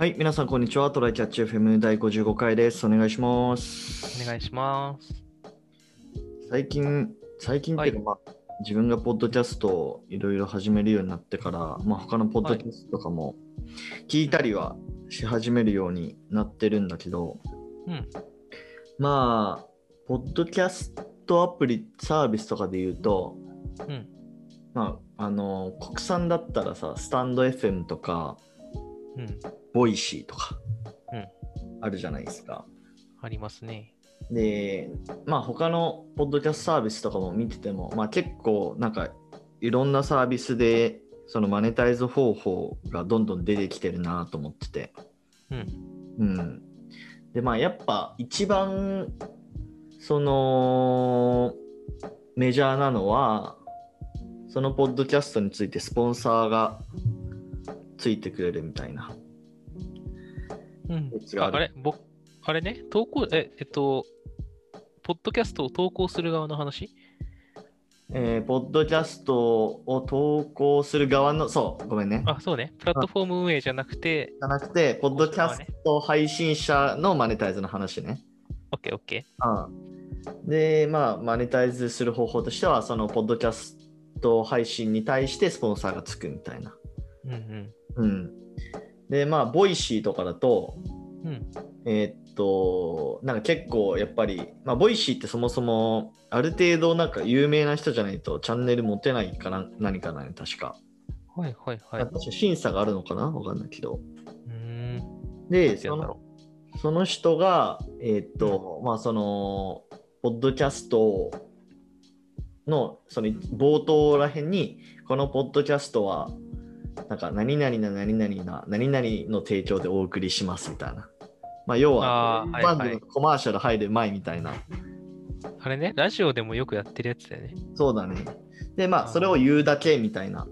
はい、皆さん、こんにちは。トライキャッチ FM 第55回です。お願いします。お願いします。最近、最近っていうか、まあ、自分がポッドキャストをいろいろ始めるようになってから、まあ、他のポッドキャストとかも聞いたりはし始めるようになってるんだけど、うん。まあ、ポッドキャストアプリサービスとかで言うと、うん。まあ、あの、国産だったらさ、スタンド FM とか、うん。 Voicy とかうん、あるじゃないですか。ありますね。で、まあ他のポッドキャストサービスとかも見てても、まあ結構なんかいろんなサービスでそのマネタイズ方法がどんどん出てきてるなと思ってて。うん。うん。で、まあやっぱ一番そのメジャーなのは、そのポッドキャストについてスポンサーがついてくれるみたいな。うんあるああれ、僕、あれね、投稿、え、えっと、ポッドキャストを投稿する側の話？えーポッドキャストを投稿する側の、そう、ごめんね。あ、そうね。プラットフォーム運営じゃなくて、じゃなくて、ポッドキャスト配信者のマネタイズの話ね。オッケーオッケうん、で、まあ、マネタイズする方法としては、そのポッドキャスト配信に対してスポンサーがつくみたいな。ー。うんうん。で、まあ、 Voicy とかだと、うん。うん。えーっと、なんか結構やっぱり、まあ、 Voicy ってそもそも、ある程度なんか有名な人じゃないとチャンネル持てないかな、何かなね、確か。はいはいはい。う確か審査があるのかなわかんないけど。ーん。で、そのろその人が、えーっと、まあ、その、ポッドキャストの、その冒頭らへんに、このポッドキャストは、なんか、何々な何々な、何々の提供でお送りしますみたいな。まあ、要はあー、はい番はい組のコマーシャル入る前みたいな。う。あれね、ラジオでもよくやってるやつだよね。そうだね。で、まあ、それを言うだけみたいな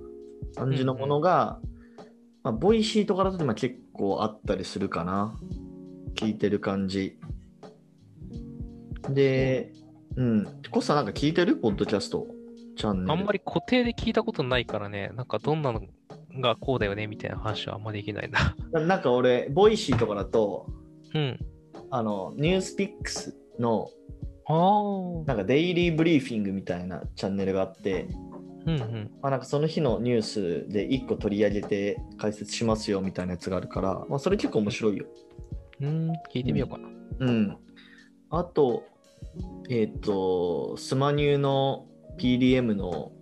感じのものが、まあ、 Voicy とかだとまあ結構あったりするかな。聞いてる感じ。で、うん。コスさんなんか聞いてる？ポッドキャストチャンネル。あんまり固定で聞いたことないからね、なんかどんなのがこうだよねみたいな話はあんまできないな。な なんか俺、 Voicy とかだと、うん。あの、 NewsPicks の。なんかデイリーブリーフィングみたいなチャンネルがあって、うんうん。まあ、なんかその日のニュースで1個取り上げて解説しますよみたいなやつがあるから、まあ、それ結構面白いよ。うん、聞いてみようかな。うん。あと、えっ、と、スマニューの PdM の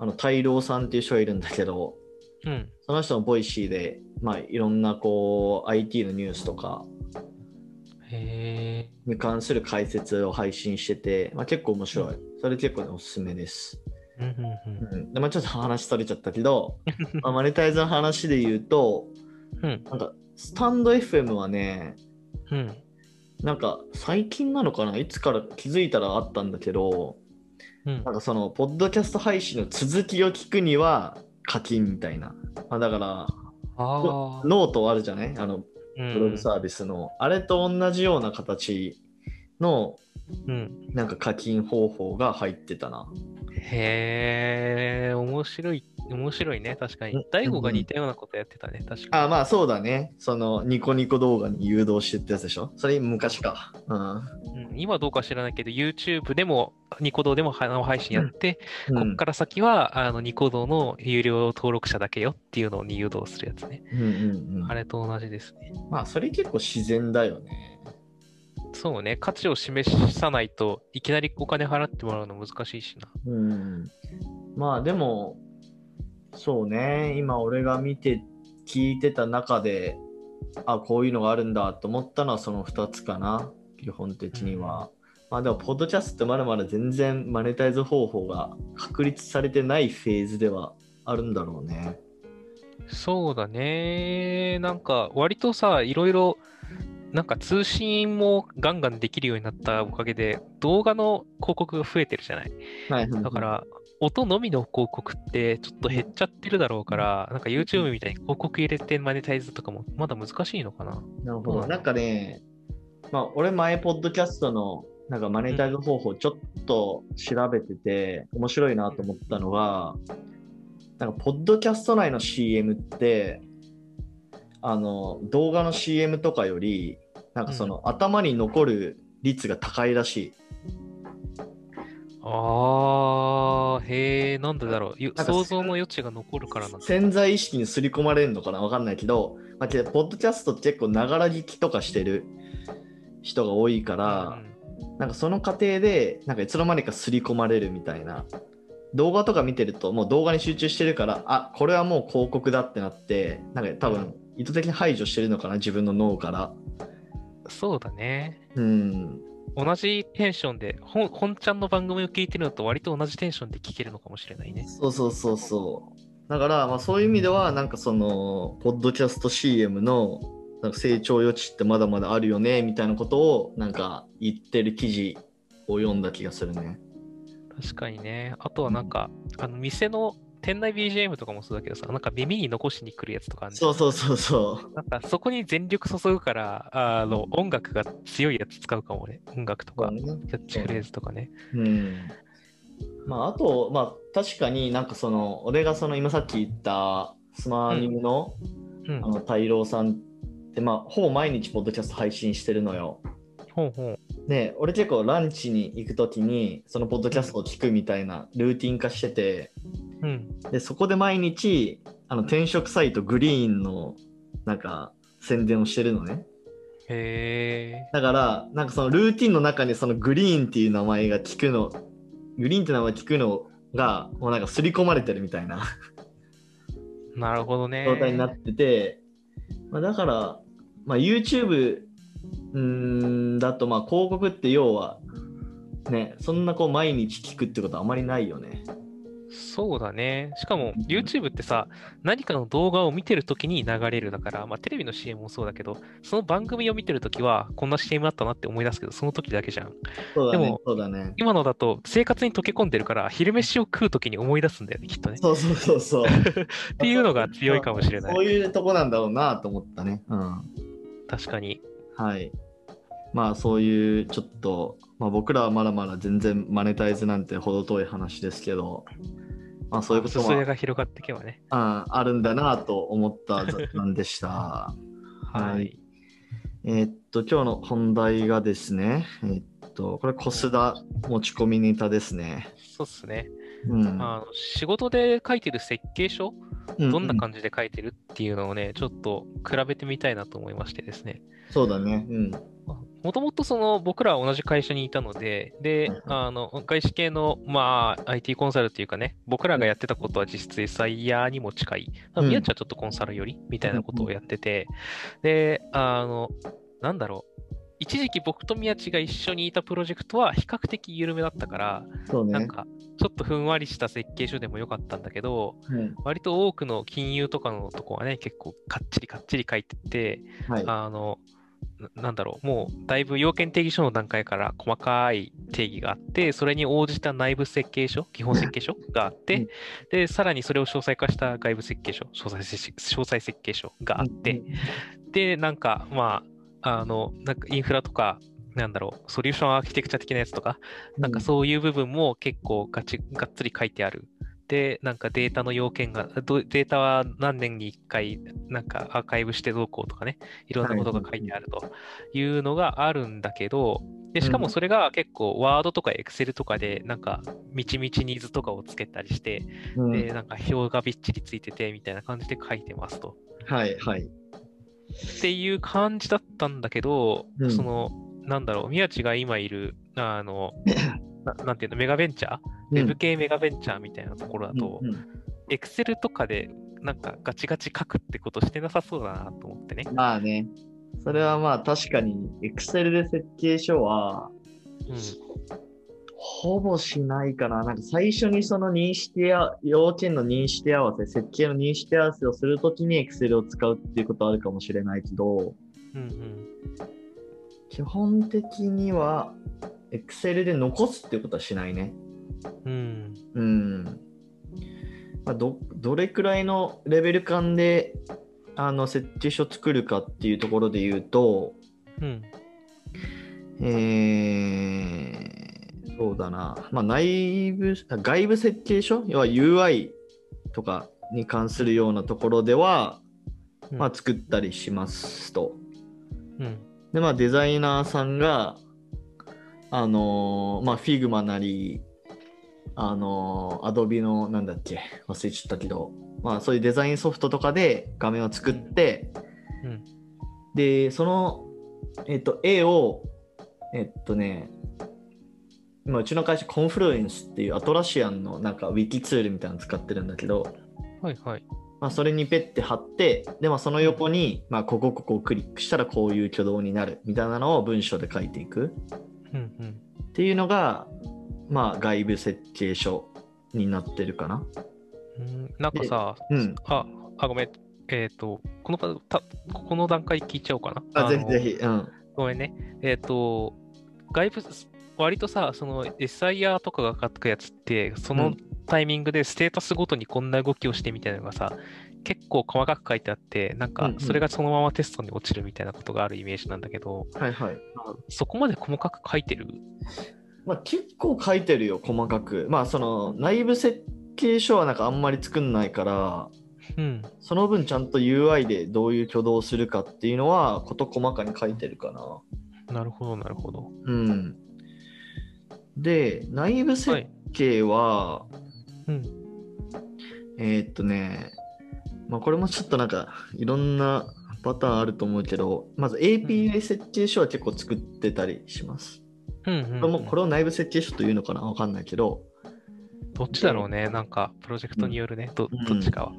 あの大郎さんっていう人がいるんだけど、うん。その人の Voicy で、まあ、いろんなこう IT のニュースとかへえ。に関する解説を配信してて、まあ、結構面白い。それ結構、ね、おすすめです。うんでまあ、ちょっと話されちゃったけど、まあ、マネタイズの話で言うと、うん。うん。なんかスタンド FM はね、うん。なんか最近なのかな？いつから気づいたらあったんだけど、うんなんかその、ポッドキャスト配信の続きを聞くには課金みたいな。まあ、だから。ノートあるじゃない？あの、うんブログサービスの、あれと同じような形の、うん。なんか課金方法が入ってたな。へえ、面白い。面白いね、確かうんに。大悟が似たようなことやってたね、確かあ、まあそうだね。その、ニコニコ動画に誘導してってやつでしょ？それ昔か。うん。今どうか知らないけど、YouTube でも、ニコ動でも生配信やって、うんこっから先は、あの、ニコ動の有料登録者だけよっていうのに誘導するやつね。うんうんうんあれと同じですね。まあそれ結構自然だよね。そうね、価値を示さないといきなりお金払ってもらうの難しいしな。うん。まあでも、そうね、今俺が見て聞いてた中で、あ、こういうのがあるんだと思ったのはその2つかな、基本的には。まあでも、ポッドキャストってまだまだ全然マネタイズ方法が確立されてないフェーズではあるんだろうね。そうだね。なんか、割とさ、いろいろ、なんか通信もガンガンできるようになったおかげで、動画の広告が増えてるじゃない。はい、だか、ら、音のみの広告ってちょっと減っちゃってるだろうから、なんか YouTube みたいに広告入れてマネタイズとかもまだ難しいのかな。なるほど。なんかね、まあ俺前、ポッドキャストのなんかマネタイズ方法ちょっと調べてて、面白いなと思ったのが、なんかポッドキャスト内の CM って、あの動画の CM とかよりなんかその、頭に残る率が高いらしい。あー、へえ、なんでだろう。想像の余地が残るからな。潜在意識に刷り込まれるのかなわかんないけど、まあ、ポッドキャストって結構ながら聞きとかしてる人が多いから、なんかその過程でなんかいつの間にか刷り込まれるみたいな。動画とか見てるともう動画に集中してるからあこれはもう広告だってなってなんか多分意図的に排除してるのかな自分の脳から。うんそうだね。うん。同じテンションで、本本ちゃんの番組を聞いてるのと割と同じテンションで聞けるのかもしれないね。そうそうそうそう。だからまあそういう意味ではなんかそのポッドキャスト CM のなんか成長余地ってまだまだあるよねみたいなことをなんか言ってる記事を読んだ気がするね確かにね。あとはなんか、あの店の店内 BGM とかもそうだけどさ、なんか耳に残しに来るやつとかそうそうそうそうなんかそこに全力注ぐから、あの音楽が強いやつ使うかもね。音楽とか、ねキャッチフレーズとかね。うんまあ、あと、まあ、確かになんかその、俺がその今さっき言ったスマーニムの,、うん。あの太郎さんって、まあ、ほぼ毎日ポッドキャスト配信してるのよ。ほうほう。で、俺結構ランチに行くときに、そのポッドキャストを聞くみたいなルーティン化してて、うん。で、そこで毎日、あの転職サイトグリーンのなんか宣伝をしてるのね。へえ。だから、なんかそのルーティンの中にそのグリーンっていう名前が聞くの、グリーンって名前聞くのが、もうなんか刷り込まれてるみたいななるほどね。状態になってて、まあ、だから、まあ、YouTube んだと、まあ広告って要は、ね、そんなこう毎日聞くってことはあまりないよね。そうだね。しかも YouTube ってさ、何かの動画を見てるときに流れるだから、まあテレビの CM もそうだけど、その番組を見てるときは、こんな CM あったなって思い出すけど、その時だけじゃん。そうだねでも。そうだね。今のだと生活に溶け込んでるから、昼飯を食うときに思い出すんだよね、きっとね。そうそうそうそう。っていうのが強いかもしれないそういうとこなんだろうなと思ったね。うん。確かに。はい。まあそういうちょっと、まあ、僕らはまだまだ全然マネタイズなんて程遠い話ですけど、まあそういうこともが広がっていけばね。ああるんだなと思った雑談でした。は はいい。えーっと、今日の本題がですね、えーっと、これ、コスダ持ち込みネタですね。そうっすね。うん。あの仕事で書いてる設計書、うどんな感じで書いてるっていうのをね、ちょっと比べてみたいなと思いましてですね。そうだね。うん。もともとその僕らは同じ会社にいたので、ではい、あの外資系の、まあ、IT コンサルっていうかね、僕らがやってたことは実質 SIR にも近い、まあうん宮地はちょっとコンサルよりみたいなことをやってて、で、あの、なんだろう、一時期僕と宮地が一緒にいたプロジェクトは比較的緩めだったから、そうね。なんかちょっとふんわりした設計書でもよかったんだけど、うん割と多くの金融とかのとこはね、結構かっちりかっちり書いてて、はい。あの、ななんだろう、もうだいぶ要件定義書の段階から細かい定義があって、それに応じた内部設計書、基本設計書があって、うんで、さらにそれを詳細化した外部設計書、詳細設詳細設計書があって、で、なんか、まあ、あの、なんかインフラとか、なんだろう、ソリューションアーキテクチャ的なやつとか、なんかそういう部分も結構ガチがっつり書いてある。で、なんかデータの要件が、どデータは何年に1回、なんかアーカイブしてどうこうとかね、いろんなことが書いてあるというのがあるんだけど、でしかもそれが結構、ワードとかエクセルとかで、なんか、みちみちニーズとかをつけたりして、うんで、なんか表がびっちりついてて、みたいな感じで書いてますと。はい、はい。っていう感じだったんだけど、うんその、なんだろう、宮地が今いる、あの、ななんていうの、メガベンチャー、ウェブ系メガベンチャーみたいなところだとう、んうんエクセルとかで、なんかガチガチ書くってことしてなさそうだなと思ってね。まあね。それはまあ確かに、Excel で設計書は、うん。ほぼしないかな。なんか最初にその認識や、要件の認識合わせ、設計の認識合わせをするときに Excel を使うっていうことはあるかもしれないけど、うんうん。基本的には Excel で残すっていうことはしないね。うん。うん。まあ、どどれくらいのレベル感であの設計書作るかっていうところで言うと、うん。えー、そうだな、まあ、内部、あ外部設計書？要は UI とかに関するようなところでは、うんまあ、作ったりしますと。うん。で、まあ、デザイナーさんが、あのーまあ、Figma なり、あのー、Adobe の、なんだっけ、忘れちゃったけど、まあ、そういうデザインソフトとかで画面を作って、うん。で、その、えっと、絵を、えっとね、今、うちの会社、コンフルエンスっていうアトラシアンのなんかウィキツールみたいなの使ってるんだけど、はいはい。まあ、それにペッて貼って、で、まあ、その横に、まあ、ここ、ここをクリックしたらこういう挙動になるみたいなのを文章で書いていくうんうん。っていうのが、まあ、外部設計書になってるかな。うんなんかさ、うん。あ、あ、ごめん。えっ、と、このかた、ここの段階聞いちゃおうかな。あ、ぜのひぜひ。うん。ごめんね。えっ、と、外部、割とさ、その SIR とかが書くやつって、そうのんタイミングでステータスごとにこんな動きをしてみたいなのがさ、結構細かく書いてあって、なんかうんうんそれがそのままテストに落ちるみたいなことがあるイメージなんだけど、はいはい。そこまで細かく書いてる？まあ、結構書いてるよ、細かく。まあ、その、内部設計書はなんかあんまり作んないから、うん。その分ちゃんと UI でどういう挙動をするかっていうのは、事細かに書いてるかな。なるほど、なるほど。うん。で、内部設計は、うん。えーっとね、まあ、これもちょっとなんかいろんなパターンあると思うけど、まず API 設計書は結構作ってたりします。うん、うんこれもこれを内部設計書というのかなわかんないけど、どっちだろうね。なんか、プロジェクトによるね。どうんどっちかは。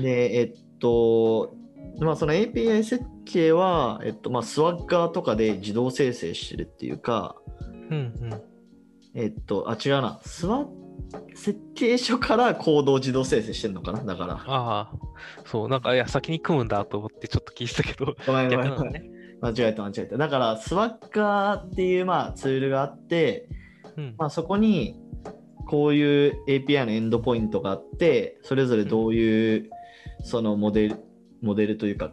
で、えっと、まあ、その API 設計は、えっと、まあ、スワッガーとかで自動生成してるっていうか、うん、うん。えっと、あ、違うな、スワ設計書からコードを自動生成してるのかな？だから。ああ、そう、なんか、いや、先に組むんだと思ってちょっと聞いてたけど、ごめんごめんね。間違えた間違えた。だから、スワッガーっていう、まあ、ツールがあって、うん。まあ、そこにこういう API のエンドポイントがあって、それぞれどういうそのモデル、モデルというか、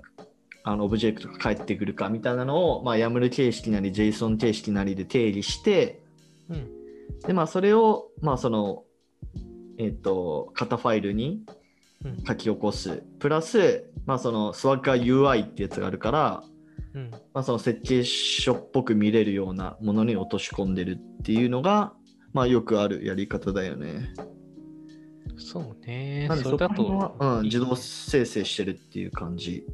あのオブジェクトが返ってくるかみたいなのを、まあ、YAML 形式なり JSON 形式なりで定義して、うん。で、まあ、それを、まあ、その、えっと、型ファイルにうん。書き起こす。プラス、まあ、その Swagger UI ってやつがあるから、うん。まあ、その設計書っぽく見れるようなものに落とし込んでるっていうのが、まあ、よくあるやり方だよね。そうね。なんでそれだとうん、自動生成してるっていう感じ。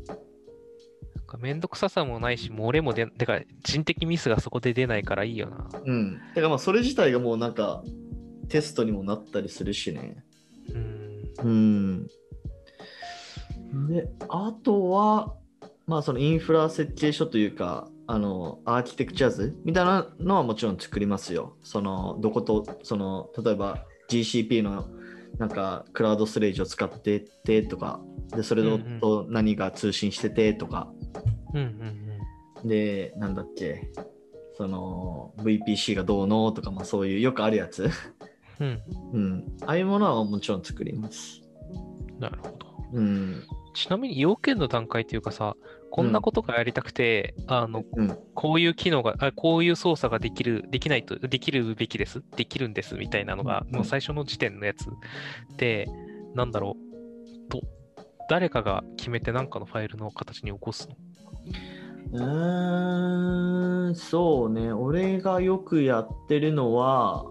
かめんどくささもないし、漏れも出、てか人的ミスがそこで出ないからいいよな。うん。だからまあそれ自体がもうなんかテストにもなったりするしね。うん。うん。で、あとは、まあそのインフラ設計書というか、あの、アーキテクチャ図みたいなのはもちろん作りますよ。その、どこと、その、例えば GCP のなんかクラウドストレージを使っててとか、で、それうんうんと何が通信しててとか、うんうんで、なんだっけ、その VPC がどうのとか、まあそういうよくあるやつ。うん。うん。うん。ああいうものはもちろん作ります。なるほど。うん。ちなみに要件の段階っていうかさ、こんなことがやりたくて、あの、うん。こういう機能が、あこういう操作ができる、できないと、できるべきです、できるんですみたいなのが、うんもう最初の時点のやつで、なんだろう、と、誰かが決めて何かのファイルの形に起こすの？うーん、そうね。俺がよくやってるのは、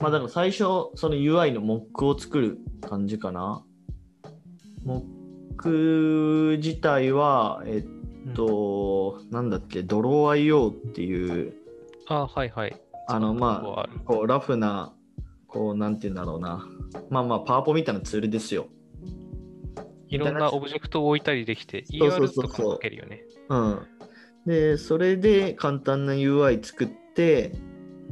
まあだから最初、その UI のモックを作る感じかな。モック自体は、えっと、なんだっけ、ドロー IO っていう、あはいはい。あの、まあ、こうラフな、こう、なんて言うんだろうな。まあまあ、パワポみたいなツールですよ。いろんなオブジェクトを置いたりできて、ER とかも書けるよね。うん。で、それで簡単な UI 作って、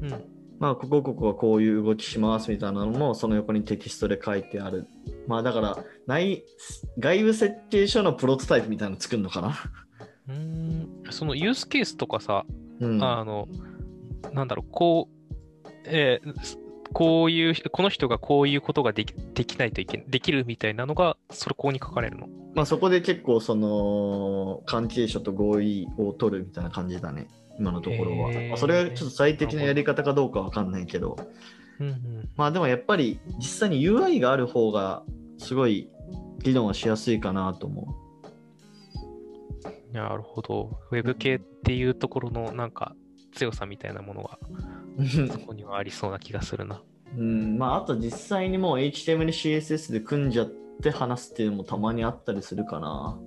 うん。まあ、ここここはこういう動きしますみたいなのも、その横にテキストで書いてある。まあ、だから、内外部設計書のプロトタイプみたいなの作るのかな？うーんそのユースケースとかさ、うん。あの、なんだろう、こう、えーすこういう人、この人がこういうことができできないといけできるみたいなのが、それここに書かれるの。まあ、そこで結構、その、関係者と合意を取るみたいな感じだね。今のところは。まあ、それはちょっと最適なやり方かどうかわかんないけど。うんうん。まあ、でもやっぱり、実際に UI がある方が、すごい議論はしやすいかなと思なるほど。ウェブ系っていうところのなんか強さみたいなものがそこにはありそうな気がするな。うん、まああと実際にもう HTML、CSS で組んじゃって話すっていうのもたまにあったりするかな。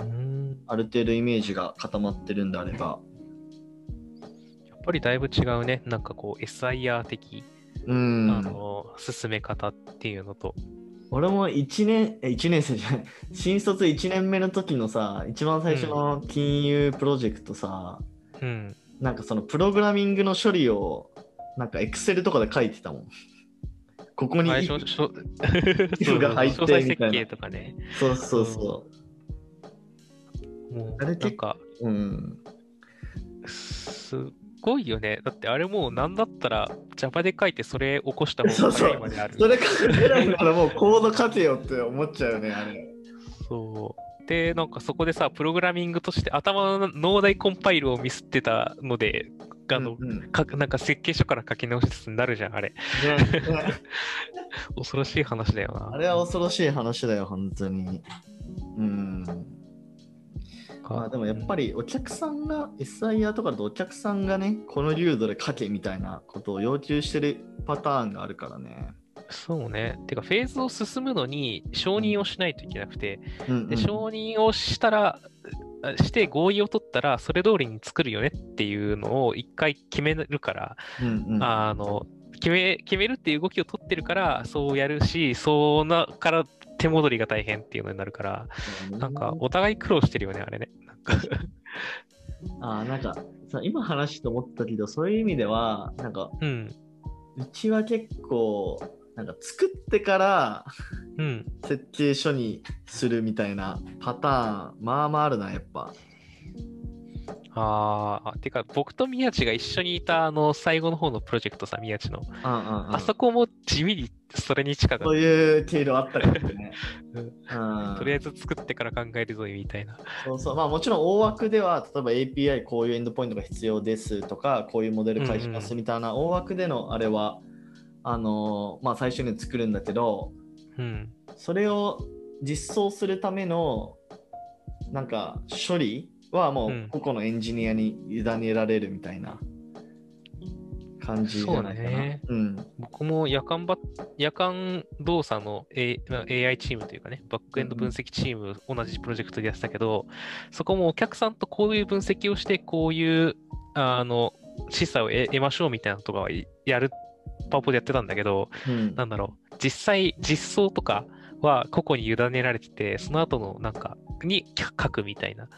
うん。ある程度イメージが固まってるんであれば。やっぱりだいぶ違うね。なんかこう SIR 的、うん。あの進め方っていうのと。俺も1年、え、1年生じゃない、新卒1年目の時のさ、一番最初の金融プロジェクトさ、うん。なんかそのプログラミングの処理を、なんか Excel とかで書いてたもん。ここに、最初、しょ そうが入ってみたいな計とかね。そうそうそもうあれなんか、う。うん。すごいよね。だってあれもうなんだったら Java で書いてそれ起こした方がそうそう早いまである。それから偉いならもうコード書けよって思っちゃうよね、あれ。そう。で、なんかそこでさ、プログラミングとして頭の脳内コンパイルをミスってたので、あの、うんうんかなんか設計書から書き直しつつになるじゃん、あれ。恐ろしい話だよな。あれは恐ろしい話だよ、本当に。うん。まあでもやっぱりお客さんが SIR とかだとお客さんがねこの流度で書けみたいなことを要求してるパターンがあるからね。そうね。てか、フェーズを進むのに承認をしないといけなくて、うんうんで承認をしたら、あして合意を取ったら、それ通りに作るよねっていうのを一回決めるから、うんうん。あの決め決めるっていう動きを取ってるから、そうやるし、そうなから手戻りが大変っていうのになるから、なんかお互い苦労してるよね、あれね。なんか。あーなんかさ今話して思ったけどそういう意味ではなんかうん、うちは結構なんか作ってからうん。設計書にするみたいなパターンまあまああるなやっぱ。ああ、てか、僕と宮地が一緒にいたあの最後の方のプロジェクトさ、宮地の。うんうんうんあそこも地味にそれに近かっそういう経路あったかもね。うんうんた。とりあえず作ってから考えるぞみたいな。そうそうまあもちろん大枠では例えば API こういうエンドポイントが必要ですとかこういうモデル返しますみたいな大枠でのあれはあのまあ最初に作るんだけどうん。それを実装するためのなんか処理はもううん個々のエンジニアに委ねられるみたいな感じじゃないかな。そうだねうん僕も夜間ば夜間動作の、A まあ AI チームというかね、バックエンド分析チーム、同じプロジェクトでやってたけど、そこもお客さんとこういう分析をして、こういうあの示唆を得得ましょうみたいなのとかはやる、パワポでやってたんだけど、うんなんだろう、実際、実装とかは個々に委ねられてて、その後のなんか、に書くみたいな。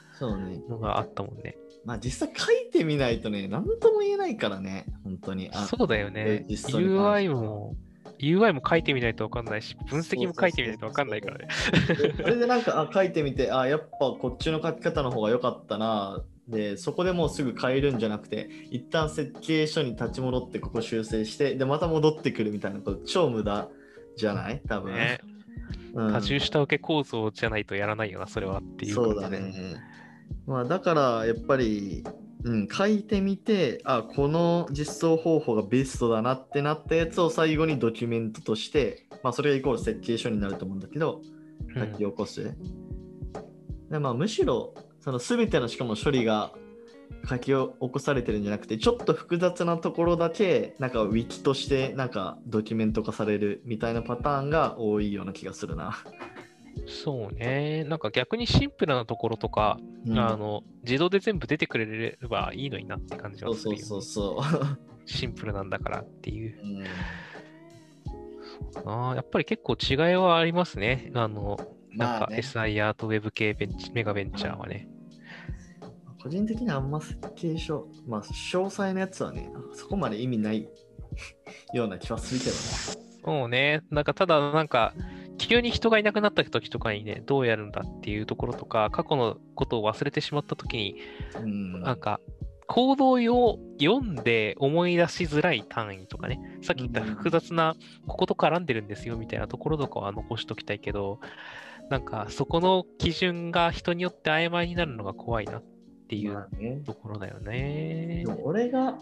のがあったもんね。まあ実際書いてみないとね、何とも言えないからね、本当に。あそうだよね。UI はも、UI も書いてみないと分かんないし、分析も書いてみないと分かんないからね。でそれでなんかあ書いてみて、あ、やっぱこっちの書き方の方が良かったな。で、そこでもうすぐ変えるんじゃなくて、一旦設計書に立ち戻ってここ修正して、で、また戻ってくるみたいなこと、超無駄じゃない？多分。ねうん多重下請け構造じゃないとやらないよな、それはっていうそうだね。まあだからやっぱり、うん、書いてみて、あ、この実装方法がベストだなってなったやつを最後にドキュメントとして、まあそれがイコール設計書になると思うんだけど、書き起こす。でまあ、むしろ、その全てのしかも処理が書き起こされてるんじゃなくて、ちょっと複雑なところだけ、なんかウィキとしてなんかドキュメント化されるみたいなパターンが多いような気がするな。そうね。なんか逆にシンプルなところとか、うんあの自動で全部出てくれればいいのになって感じはするよ、ね。そうそうそう。シンプルなんだからっていう。うんあーやっぱり結構違いはありますね。あの、なんか SIR と Web 系ベンチメガベンチャーはね。個人的にはあんま設計書、まあ詳細なやつはね、そこまで意味ないような気はするけどね。そうね。なんかただなんか、急に人がいなくなった時とかにね、どうやるんだっていうところとか、過去のことを忘れてしまった時に、うんなんか、行動を読んで思い出しづらい単位とかね、さっき言った複雑な、ここと絡んでるんですよみたいなところとかは残しときたいけど、なんか、そこの基準が人によって曖昧になるのが怖いなっていうまあねところだよねで。も俺が、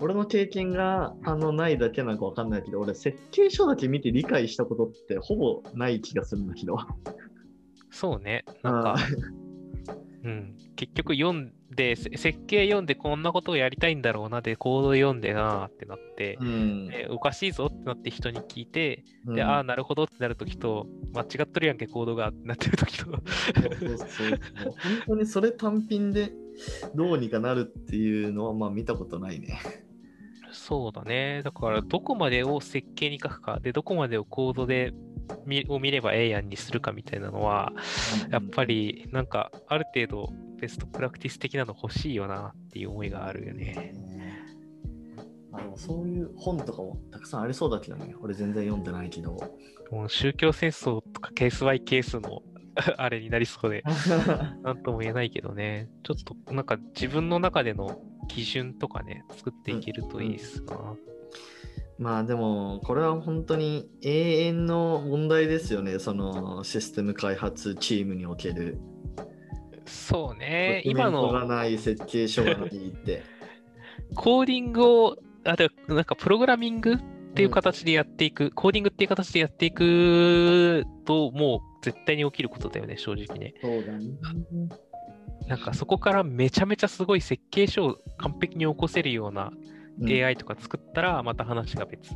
俺の経験があのないだけなのかわかんないけど、俺設計書だけ見て理解したことってほぼない気がするんだけど。そうね。なんか、うん、結局読んで、せ設計読んでこんなことをやりたいんだろうなで、コード読んでなーってなって、うん。でおかしいぞってなって人に聞いて、うんで、ああ、なるほどってなるときと、間違っとるやんけ、コードがってなってるときと。本当にそれ単品でどうにかなるっていうのはまあ見たことないね。そうだね。だから、どこまでを設計に書くか、で、どこまでをコードで見を見ればええやんにするかみたいなのは、やっぱり、なんか、ある程度、ベストプラクティス的なの欲しいよなっていう思いがあるよね。あのそういう本とかもたくさんありそうだけどね。俺全然読んでないけど。もう宗教戦争とかケースバイケースの あれになりそうで、なんとも言えないけどね。ちょっと、なんか自分の中での基準とかね、作っていけるといいですな。まあでもこれは本当に永遠の問題ですよね。そのシステム開発チームにおける。そうね、今ントがのない設計書がないって。コーディングを、あ、でなんかプログラミングっていう形でやっていく、コーディングっていう形でやっていくと、もう絶対に起きることだよね、正直ね。そうだね。なんかそこからめちゃめちゃすごい設計書を完璧に起こせるような AI とか作ったらまた話が別。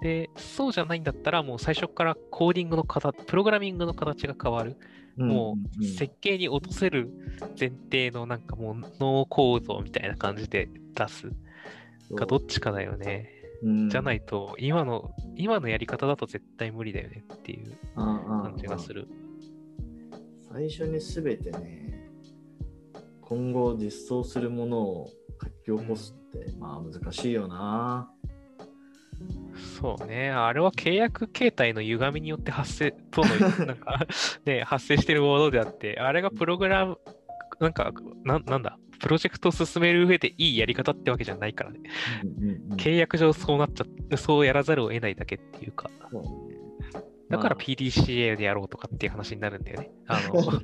で、そうじゃないんだったらもう最初からコーディングの形、プログラミングの形が変わる。もう設計に落とせる前提のなんかもうノーコードみたいな感じで出すかどっちかだよね。じゃないいと今の今のやり方だと絶対無理だよねっていう感じがする。最初に全てね、今後実装するものを書き起こすって、まあ難しいよな。そうね。あれは契約形態の歪みによって発生、との、なんか、ね、発生してるものであって、あれがプログラム、なんか、ななんだ、プロジェクトを進める上でいいやり方ってわけじゃないからね。契約上そうなっちゃって、そうやらざるを得ないだけっていうか、そうねだからま PDCA でやろうとかっていう話になるんだよね。あの、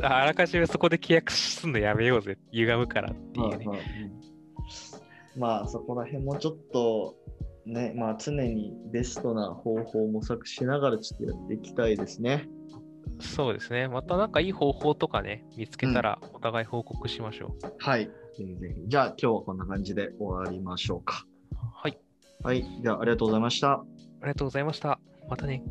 あらかじめそこで契約すんのやめようぜ、歪むからっていうね。まあまあうんまあそこら辺もちょっとね、まあ常にベストな方法を模索しながらちょっとやっていきたいですね。そうですね。またなんかいい方法とかね、見つけたらお互い報告しましょう。はい。ぜひぜひ。じゃあ今日はこんな感じで終わりましょうか。はい。はい。じゃあありがとうございました。ありがとうございました。またね。